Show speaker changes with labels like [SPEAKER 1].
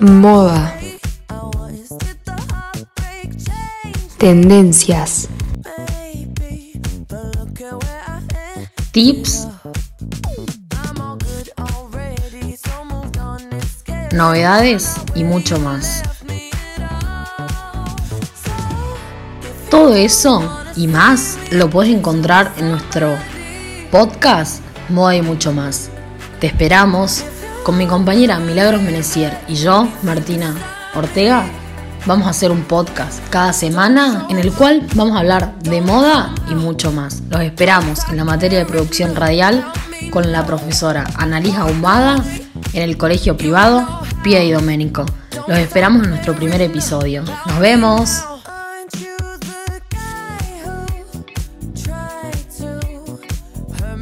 [SPEAKER 1] moda, tendencias,
[SPEAKER 2] tips, novedades y mucho más. Todo eso y más lo puedes encontrar en nuestro podcast Moda y mucho más. Te esperamos con mi compañera Milagros Menecier y yo, Martina Ortega, vamos a hacer un podcast cada semana en el cual vamos a hablar de moda y mucho más. Los esperamos en la materia de producción radial con la profesora Analija Humada en el colegio privado Pia y Doménico. Los esperamos en nuestro primer episodio. Nos vemos.